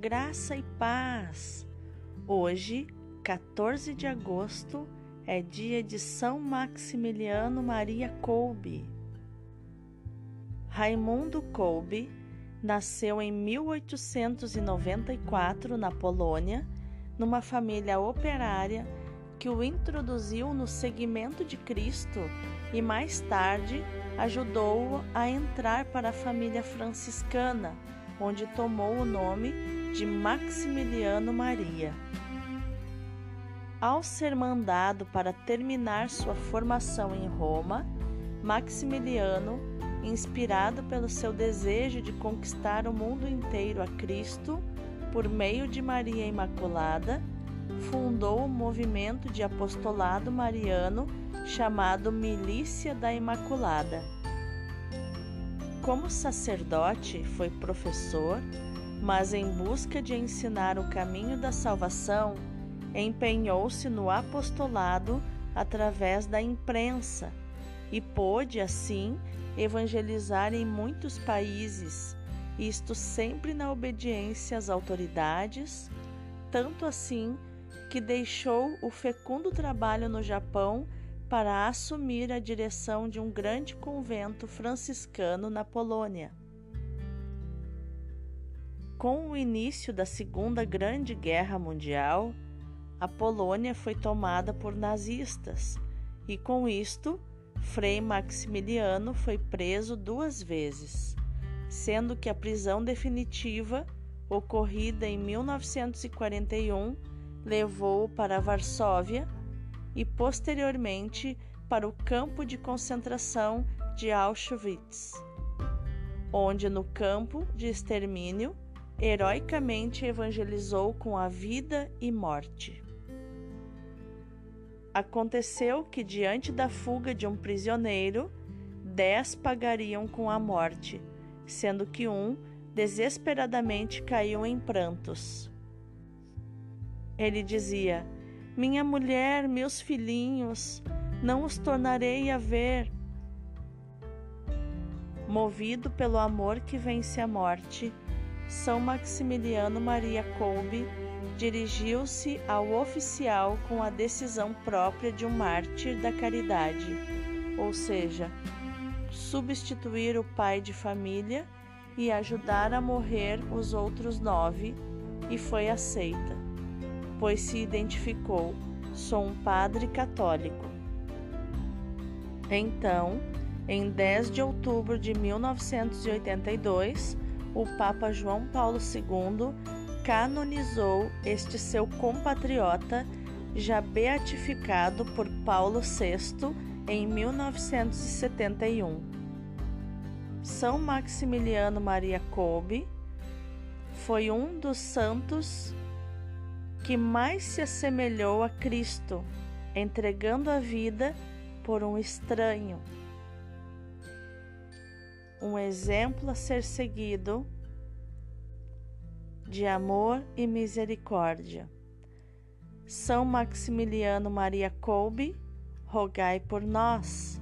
graça e paz. Hoje, 14 de agosto, é dia de São Maximiliano Maria Kolbe. Raimundo Kolbe nasceu em 1894 na Polônia, numa família operária que o introduziu no seguimento de Cristo e mais tarde ajudou-o a entrar para a família franciscana, onde tomou o nome de Maximiliano Maria. Ao ser mandado para terminar sua formação em Roma, Maximiliano, inspirado pelo seu desejo de conquistar o mundo inteiro a Cristo por meio de Maria Imaculada, fundou o movimento de apostolado mariano chamado Milícia da Imaculada. Como sacerdote, foi professor, mas em busca de ensinar o caminho da salvação, empenhou-se no apostolado através da imprensa e pôde, assim, evangelizar em muitos países, isto sempre na obediência às autoridades, tanto assim que deixou o fecundo trabalho no Japão para assumir a direção de um grande convento franciscano na Polônia. Com o início da Segunda Grande Guerra Mundial, a Polônia foi tomada por nazistas e, com isto, Frei Maximiliano foi preso duas vezes, sendo que a prisão definitiva, ocorrida em 1941, levou-o para Varsóvia e posteriormente para o campo de concentração de Auschwitz, onde no campo de extermínio heroicamente evangelizou com a vida e morte. Aconteceu que, diante da fuga de um prisioneiro, dez pagariam com a morte, sendo que um desesperadamente caiu em prantos. Ele dizia: Minha mulher, meus filhinhos, não os tornarei a ver. Movido pelo amor que vence a morte, São Maximiliano Maria Kolbe dirigiu-se ao oficial com a decisão própria de um mártir da caridade, ou seja, substituir o pai de família e ajudar a morrer os outros nove, e foi aceita pois se identificou: sou um padre católico. Então, em 10 de outubro de 1982, o Papa João Paulo II canonizou este seu compatriota, já beatificado por Paulo VI em 1971. São Maximiliano Maria Kolbe foi um dos santos que mais se assemelhou a Cristo, entregando a vida por um estranho. Um exemplo a ser seguido de amor e misericórdia. São Maximiliano Maria Kolbe, rogai por nós.